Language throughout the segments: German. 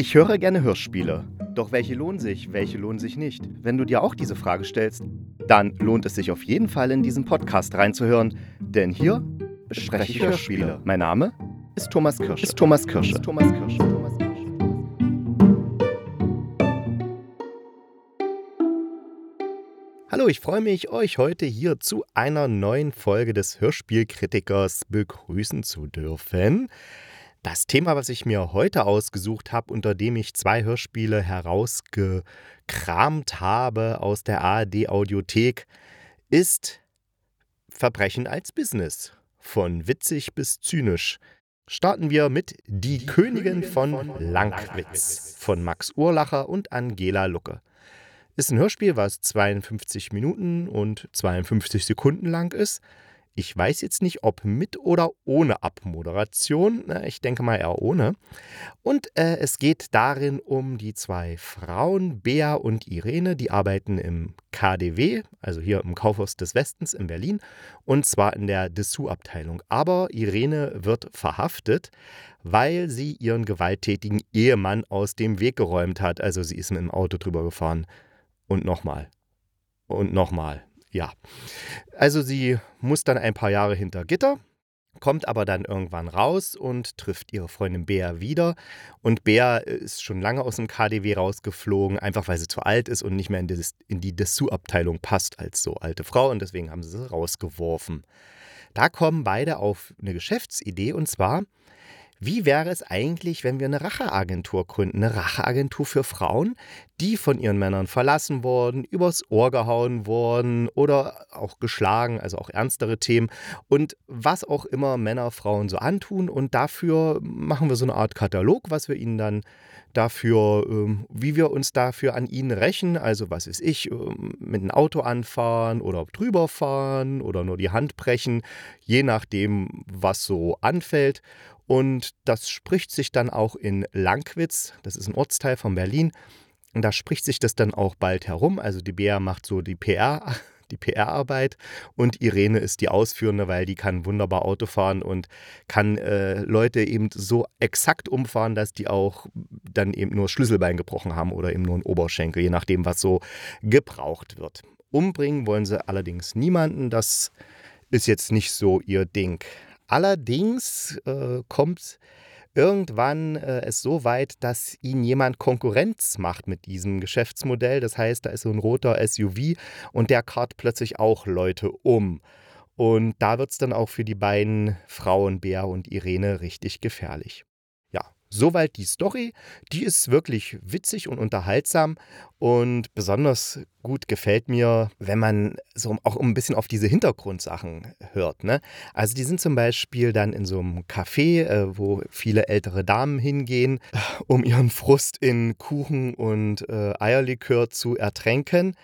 Ich höre gerne Hörspiele. Doch welche lohnen sich, welche lohnen sich nicht? Wenn du dir auch diese Frage stellst, dann lohnt es sich auf jeden Fall in diesen Podcast reinzuhören, denn hier bespreche ich Hörspiele. Mein Name ist Thomas Kirsch. Ist Thomas Kirsch. Ist Thomas Kirsch. Hallo, ich freue mich, euch heute hier zu einer neuen Folge des Hörspielkritikers begrüßen zu dürfen. Das Thema, was ich mir heute ausgesucht habe, unter dem ich zwei Hörspiele herausgekramt habe aus der ARD-Audiothek, ist Verbrechen als Business. Von witzig bis zynisch. Starten wir mit Die, Die Königin, Königin von, von Langwitz, Langwitz von Max Urlacher und Angela Lucke. Ist ein Hörspiel, was 52 Minuten und 52 Sekunden lang ist. Ich weiß jetzt nicht, ob mit oder ohne Abmoderation. Ich denke mal eher ohne. Und äh, es geht darin um die zwei Frauen, Bea und Irene. Die arbeiten im KDW, also hier im Kaufhaus des Westens in Berlin. Und zwar in der Dessous-Abteilung. Aber Irene wird verhaftet, weil sie ihren gewalttätigen Ehemann aus dem Weg geräumt hat. Also sie ist mit dem Auto drüber gefahren. Und nochmal. Und nochmal ja. Also sie muss dann ein paar Jahre hinter Gitter, kommt aber dann irgendwann raus und trifft ihre Freundin Bea wieder. Und Bea ist schon lange aus dem KDW rausgeflogen, einfach weil sie zu alt ist und nicht mehr in die, in die Dessous-Abteilung passt als so alte Frau. Und deswegen haben sie sie rausgeworfen. Da kommen beide auf eine Geschäftsidee und zwar wie wäre es eigentlich, wenn wir eine Racheagentur gründen? Eine Racheagentur für Frauen, die von ihren Männern verlassen wurden, übers Ohr gehauen wurden oder auch geschlagen, also auch ernstere Themen und was auch immer Männer Frauen so antun. Und dafür machen wir so eine Art Katalog, was wir ihnen dann dafür, ähm, wie wir uns dafür an ihnen rächen. Also, was ist ich, ähm, mit einem Auto anfahren oder drüber fahren oder nur die Hand brechen, je nachdem, was so anfällt. Und das spricht sich dann auch in Langwitz, das ist ein Ortsteil von Berlin. Und da spricht sich das dann auch bald herum. Also die Bea macht so die PR, die PR-Arbeit und Irene ist die Ausführende, weil die kann wunderbar Auto fahren und kann äh, Leute eben so exakt umfahren, dass die auch dann eben nur Schlüsselbein gebrochen haben oder eben nur ein Oberschenkel, je nachdem, was so gebraucht wird. Umbringen wollen sie allerdings niemanden. Das ist jetzt nicht so ihr Ding. Allerdings äh, kommt irgendwann äh, es so weit, dass ihnen jemand Konkurrenz macht mit diesem Geschäftsmodell. Das heißt, da ist so ein roter SUV und der karrt plötzlich auch Leute um. Und da wird es dann auch für die beiden Frauen, Bea und Irene, richtig gefährlich. Soweit die Story. Die ist wirklich witzig und unterhaltsam und besonders gut gefällt mir, wenn man so auch ein bisschen auf diese Hintergrundsachen hört. Ne? Also die sind zum Beispiel dann in so einem Café, äh, wo viele ältere Damen hingehen, um ihren Frust in Kuchen und äh, Eierlikör zu ertränken.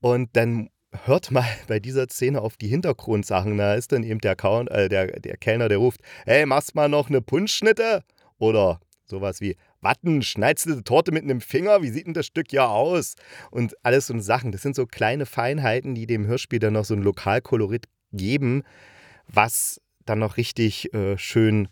Und dann hört mal bei dieser Szene auf die Hintergrundsachen. Da ist dann eben der, Count, äh, der, der Kellner, der ruft, hey, machst mal noch eine Punschschnitte? Oder Sowas wie, Watten, schneidest du die Torte mit einem Finger? Wie sieht denn das Stück ja aus? Und alles so Sachen. Das sind so kleine Feinheiten, die dem Hörspiel dann noch so ein Lokalkolorit geben, was dann noch richtig äh, schön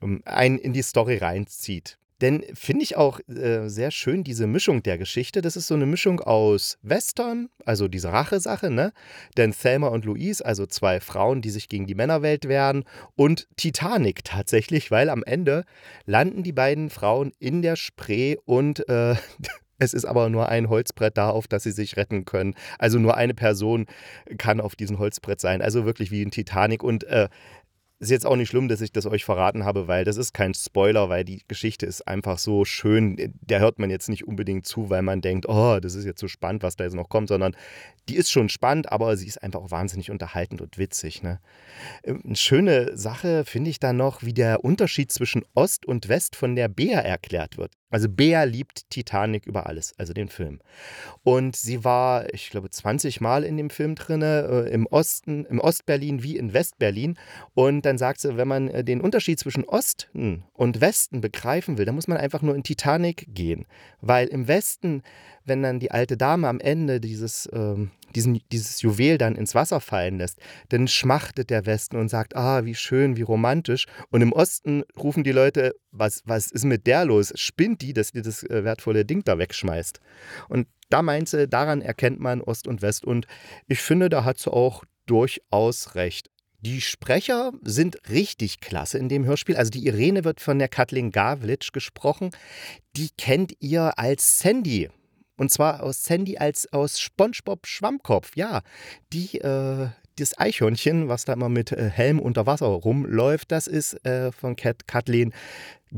ähm, einen in die Story reinzieht. Denn finde ich auch äh, sehr schön diese Mischung der Geschichte. Das ist so eine Mischung aus Western, also diese Rache-Sache, ne? Denn Thelma und Louise, also zwei Frauen, die sich gegen die Männerwelt wehren, und Titanic tatsächlich, weil am Ende landen die beiden Frauen in der Spree und äh, Es ist aber nur ein Holzbrett da, auf das sie sich retten können. Also nur eine Person kann auf diesem Holzbrett sein. Also wirklich wie ein Titanic. Und äh, ist jetzt auch nicht schlimm, dass ich das euch verraten habe, weil das ist kein Spoiler, weil die Geschichte ist einfach so schön. Der hört man jetzt nicht unbedingt zu, weil man denkt, oh, das ist jetzt so spannend, was da jetzt noch kommt, sondern die ist schon spannend, aber sie ist einfach auch wahnsinnig unterhaltend und witzig. Ne? Ähm, eine schöne Sache finde ich dann noch, wie der Unterschied zwischen Ost und West von der Bea erklärt wird. Also Bea liebt Titanic über alles, also den Film. Und sie war, ich glaube, 20 Mal in dem Film drin, äh, im Osten, im Ostberlin wie in Westberlin. Und dann sagt sie, wenn man äh, den Unterschied zwischen Osten und Westen begreifen will, dann muss man einfach nur in Titanic gehen. Weil im Westen wenn dann die alte Dame am Ende dieses, ähm, diesen, dieses Juwel dann ins Wasser fallen lässt, dann schmachtet der Westen und sagt, ah, wie schön, wie romantisch. Und im Osten rufen die Leute, was, was ist mit der los? Spinnt die, dass die das äh, wertvolle Ding da wegschmeißt? Und da meint sie, daran erkennt man Ost und West. Und ich finde, da hat sie auch durchaus recht. Die Sprecher sind richtig klasse in dem Hörspiel. Also die Irene wird von der Kathleen Gavlitsch gesprochen. Die kennt ihr als Sandy. Und zwar aus Sandy als aus SpongeBob Schwammkopf. Ja, die, äh, das Eichhörnchen, was da immer mit äh, Helm unter Wasser rumläuft, das ist äh, von Kat Kathleen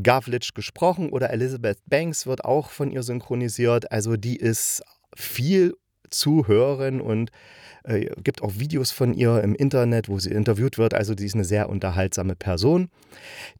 Gavlitsch gesprochen. Oder Elizabeth Banks wird auch von ihr synchronisiert. Also die ist viel zu hören und äh, gibt auch Videos von ihr im Internet, wo sie interviewt wird. Also die ist eine sehr unterhaltsame Person.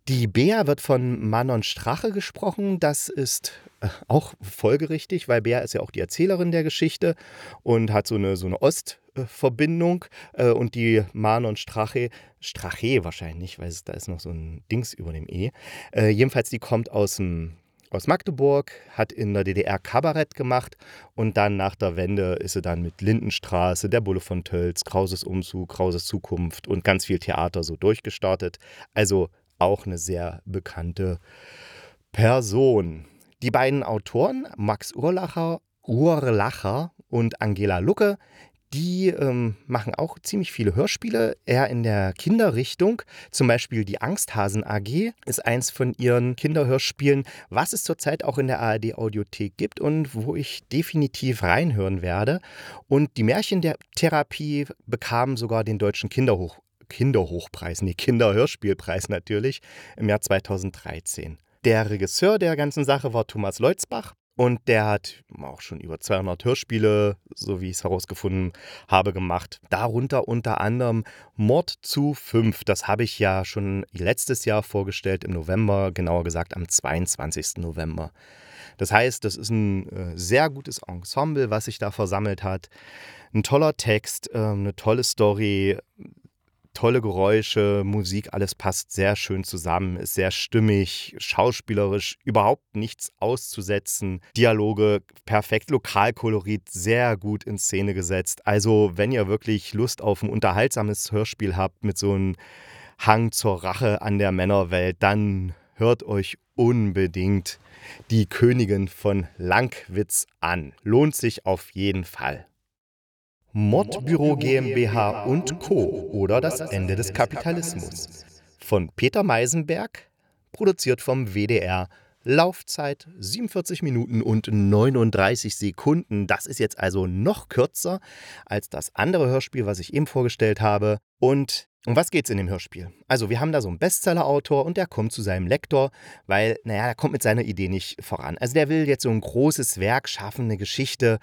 Die Bea wird von Manon Strache gesprochen. Das ist äh, auch folgerichtig, weil Bea ist ja auch die Erzählerin der Geschichte und hat so eine, so eine Ostverbindung. Äh, und die Manon Strache, Strache wahrscheinlich, weil es, da ist noch so ein Dings über dem E. Äh, jedenfalls, die kommt aus dem aus Magdeburg, hat in der DDR Kabarett gemacht und dann nach der Wende ist sie dann mit Lindenstraße, der Bulle von Tölz, Krauses Umzug, Krauses Zukunft und ganz viel Theater so durchgestartet. Also auch eine sehr bekannte Person. Die beiden Autoren, Max Urlacher, Urlacher und Angela Lucke, die ähm, machen auch ziemlich viele Hörspiele, eher in der Kinderrichtung. Zum Beispiel die Angsthasen AG ist eins von ihren Kinderhörspielen, was es zurzeit auch in der ARD Audiothek gibt und wo ich definitiv reinhören werde. Und die Märchentherapie bekam sogar den deutschen Kinderhoch Kinderhochpreis, nee, Kinderhörspielpreis natürlich, im Jahr 2013. Der Regisseur der ganzen Sache war Thomas Leutzbach und der hat auch schon über 200 Hörspiele, so wie ich es herausgefunden habe, gemacht. Darunter unter anderem Mord zu 5. Das habe ich ja schon letztes Jahr vorgestellt, im November, genauer gesagt am 22. November. Das heißt, das ist ein äh, sehr gutes Ensemble, was sich da versammelt hat. Ein toller Text, äh, eine tolle Story, tolle Geräusche, Musik, alles passt sehr schön zusammen, ist sehr stimmig, schauspielerisch überhaupt nichts auszusetzen. Dialoge perfekt, Lokalkolorit sehr gut in Szene gesetzt. Also, wenn ihr wirklich Lust auf ein unterhaltsames Hörspiel habt mit so einem Hang zur Rache an der Männerwelt, dann hört euch unbedingt die Königin von Langwitz an. Lohnt sich auf jeden Fall. Mordbüro GmbH und Co. oder das Ende des Kapitalismus. Von Peter Meisenberg, produziert vom WDR. Laufzeit 47 Minuten und 39 Sekunden. Das ist jetzt also noch kürzer als das andere Hörspiel, was ich eben vorgestellt habe. Und um was geht's in dem Hörspiel? Also, wir haben da so einen Bestseller-Autor und der kommt zu seinem Lektor, weil, naja, er kommt mit seiner Idee nicht voran. Also, der will jetzt so ein großes Werk schaffen, eine Geschichte,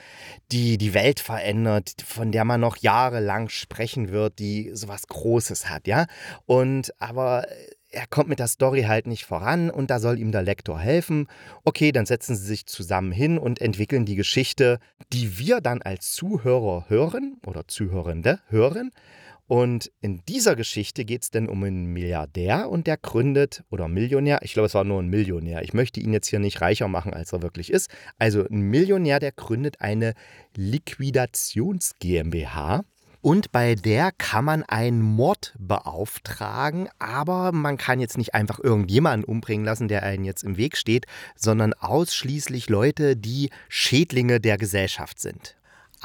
die die Welt verändert, von der man noch jahrelang sprechen wird, die sowas Großes hat, ja? Und aber er kommt mit der Story halt nicht voran und da soll ihm der Lektor helfen. Okay, dann setzen sie sich zusammen hin und entwickeln die Geschichte, die wir dann als Zuhörer hören oder Zuhörende hören. Und in dieser Geschichte geht es denn um einen Milliardär und der gründet, oder Millionär, ich glaube, es war nur ein Millionär. Ich möchte ihn jetzt hier nicht reicher machen, als er wirklich ist. Also ein Millionär, der gründet eine Liquidations GmbH. Und bei der kann man einen Mord beauftragen, aber man kann jetzt nicht einfach irgendjemanden umbringen lassen, der einen jetzt im Weg steht, sondern ausschließlich Leute, die Schädlinge der Gesellschaft sind.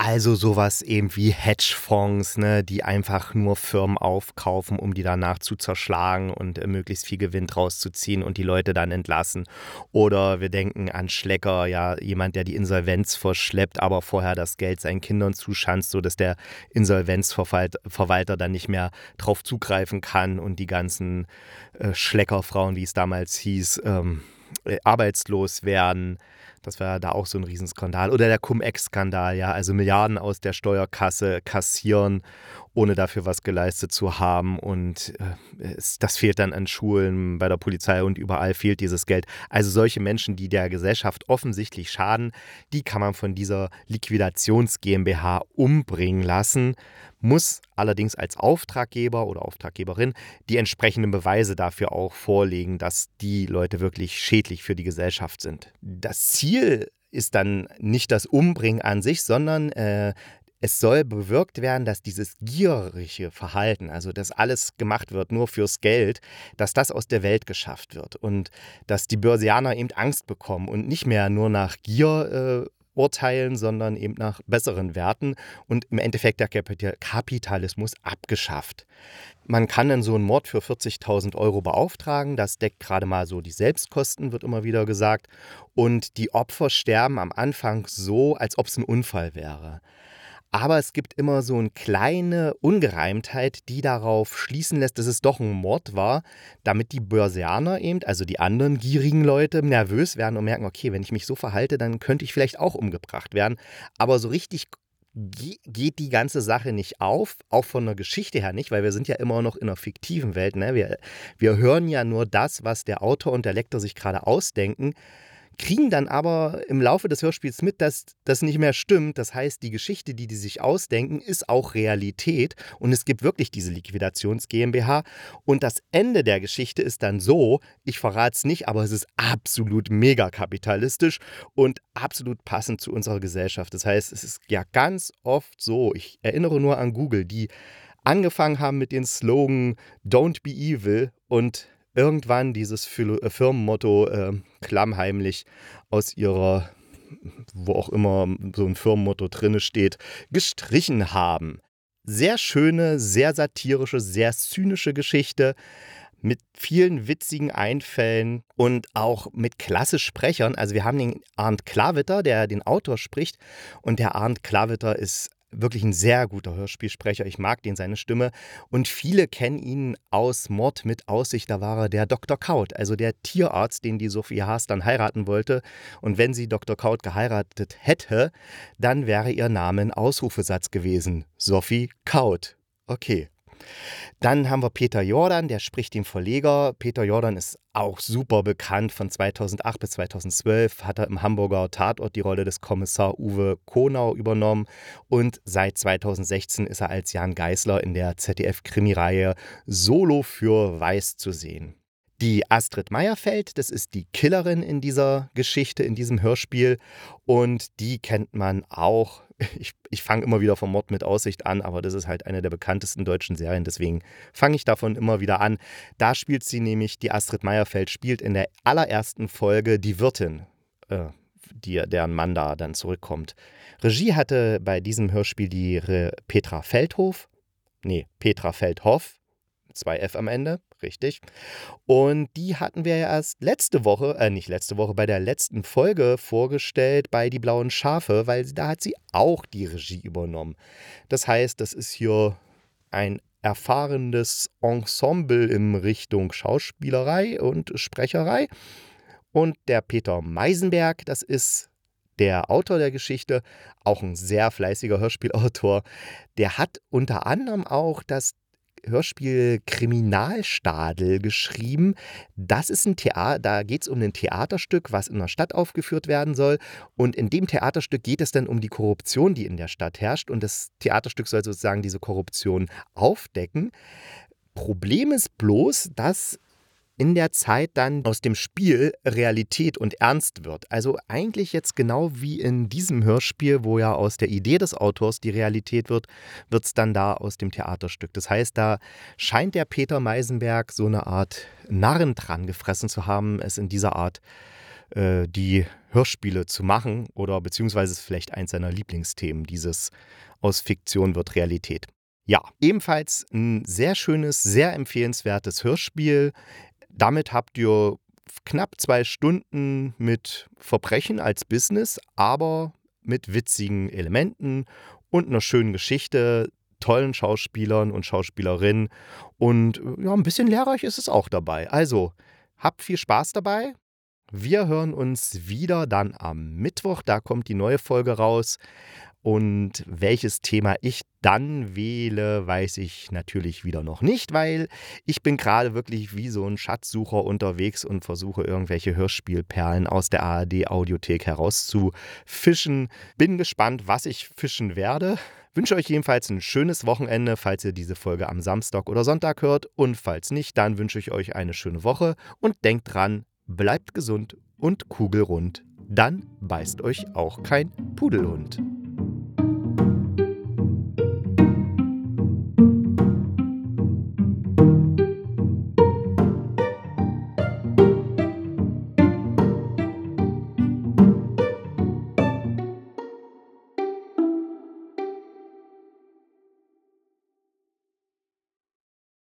Also sowas eben wie Hedgefonds, ne, die einfach nur Firmen aufkaufen, um die danach zu zerschlagen und äh, möglichst viel Gewinn rauszuziehen und die Leute dann entlassen. Oder wir denken an Schlecker, ja, jemand, der die Insolvenz verschleppt, aber vorher das Geld seinen Kindern zuschanzt, sodass der Insolvenzverwalter dann nicht mehr drauf zugreifen kann und die ganzen äh, Schleckerfrauen, wie es damals hieß, ähm, äh, arbeitslos werden. Das war da auch so ein Riesenskandal. Oder der Cum-Ex-Skandal, ja, also Milliarden aus der Steuerkasse kassieren, ohne dafür was geleistet zu haben. Und äh, das fehlt dann an Schulen, bei der Polizei und überall fehlt dieses Geld. Also solche Menschen, die der Gesellschaft offensichtlich schaden, die kann man von dieser Liquidations GmbH umbringen lassen muss allerdings als Auftraggeber oder Auftraggeberin die entsprechenden Beweise dafür auch vorlegen, dass die Leute wirklich schädlich für die Gesellschaft sind. Das Ziel ist dann nicht das Umbringen an sich, sondern äh, es soll bewirkt werden, dass dieses gierige Verhalten, also dass alles gemacht wird nur fürs Geld, dass das aus der Welt geschafft wird und dass die Börsianer eben Angst bekommen und nicht mehr nur nach Gier äh, urteilen, sondern eben nach besseren Werten und im Endeffekt der Kapitalismus abgeschafft. Man kann dann so einen Mord für 40.000 Euro beauftragen. Das deckt gerade mal so die Selbstkosten, wird immer wieder gesagt. Und die Opfer sterben am Anfang so, als ob es ein Unfall wäre. Aber es gibt immer so eine kleine Ungereimtheit, die darauf schließen lässt, dass es doch ein Mord war, damit die Börsianer eben, also die anderen gierigen Leute, nervös werden und merken, okay, wenn ich mich so verhalte, dann könnte ich vielleicht auch umgebracht werden. Aber so richtig geht die ganze Sache nicht auf, auch von der Geschichte her nicht, weil wir sind ja immer noch in einer fiktiven Welt. Ne? Wir, wir hören ja nur das, was der Autor und der Lektor sich gerade ausdenken kriegen dann aber im Laufe des Hörspiels mit, dass das nicht mehr stimmt. Das heißt, die Geschichte, die die sich ausdenken, ist auch Realität und es gibt wirklich diese Liquidations GmbH. Und das Ende der Geschichte ist dann so, ich verrate es nicht, aber es ist absolut mega kapitalistisch und absolut passend zu unserer Gesellschaft. Das heißt, es ist ja ganz oft so, ich erinnere nur an Google, die angefangen haben mit dem Slogan Don't be evil und irgendwann dieses äh, Firmenmotto äh, klammheimlich aus ihrer, wo auch immer so ein Firmenmotto drinne steht, gestrichen haben. Sehr schöne, sehr satirische, sehr zynische Geschichte mit vielen witzigen Einfällen und auch mit klasse Sprechern. Also wir haben den Arndt Klavitter, der den Autor spricht und der Arndt Klavitter ist wirklich ein sehr guter Hörspielsprecher. Ich mag den, seine Stimme. Und viele kennen ihn aus Mord mit Aussicht. Da war er der Dr. Kaut, also der Tierarzt, den die Sophie Haas dann heiraten wollte. Und wenn sie Dr. Kaut geheiratet hätte, dann wäre ihr Name ein Ausrufesatz gewesen. Sophie Kaut. Okay, dann haben wir Peter Jordan, der spricht den Verleger. Peter Jordan ist auch super bekannt. Von 2008 bis 2012 hat er im Hamburger Tatort die Rolle des Kommissar Uwe Konau übernommen. Und seit 2016 ist er als Jan Geißler in der ZDF-Krimireihe Solo für Weiß zu sehen. Die Astrid Meyerfeld, das ist die Killerin in dieser Geschichte, in diesem Hörspiel. Und die kennt man auch ich, ich fange immer wieder vom Mord mit Aussicht an, aber das ist halt eine der bekanntesten deutschen Serien, deswegen fange ich davon immer wieder an. Da spielt sie nämlich, die Astrid Meyerfeld spielt in der allerersten Folge die Wirtin, äh, die, deren Mann da dann zurückkommt. Regie hatte bei diesem Hörspiel die Re Petra Feldhof, nee, Petra Feldhoff, zwei F am Ende richtig. Und die hatten wir ja erst letzte Woche, äh nicht letzte Woche, bei der letzten Folge vorgestellt bei Die Blauen Schafe, weil da hat sie auch die Regie übernommen. Das heißt, das ist hier ein erfahrenes Ensemble in Richtung Schauspielerei und Sprecherei. Und der Peter Meisenberg, das ist der Autor der Geschichte, auch ein sehr fleißiger Hörspielautor, der hat unter anderem auch das Hörspiel Kriminalstadel geschrieben. Das ist ein Theater, da geht es um ein Theaterstück, was in der Stadt aufgeführt werden soll. Und in dem Theaterstück geht es dann um die Korruption, die in der Stadt herrscht. Und das Theaterstück soll sozusagen diese Korruption aufdecken. Problem ist bloß, dass in der Zeit dann aus dem Spiel Realität und Ernst wird. Also eigentlich jetzt genau wie in diesem Hörspiel, wo ja aus der Idee des Autors die Realität wird, wird es dann da aus dem Theaterstück. Das heißt, da scheint der Peter Meisenberg so eine Art Narren dran gefressen zu haben, es in dieser Art äh, die Hörspiele zu machen oder beziehungsweise vielleicht eins seiner Lieblingsthemen, dieses aus Fiktion wird Realität. Ja, ebenfalls ein sehr schönes, sehr empfehlenswertes Hörspiel. Damit habt ihr knapp zwei Stunden mit Verbrechen als Business, aber mit witzigen Elementen und einer schönen Geschichte, tollen Schauspielern und Schauspielerinnen und äh, ja, ein bisschen lehrreich ist es auch dabei. Also habt viel Spaß dabei. Wir hören uns wieder dann am Mittwoch, da kommt die neue Folge raus. Und welches Thema ich dann wähle, weiß ich natürlich wieder noch nicht, weil ich bin gerade wirklich wie so ein Schatzsucher unterwegs und versuche irgendwelche Hörspielperlen aus der ARD Audiothek herauszufischen. Bin gespannt, was ich fischen werde. Wünsche euch jedenfalls ein schönes Wochenende, falls ihr diese Folge am Samstag oder Sonntag hört. Und falls nicht, dann wünsche ich euch eine schöne Woche und denkt dran, bleibt gesund und kugelrund. dann beißt euch auch kein Pudelhund.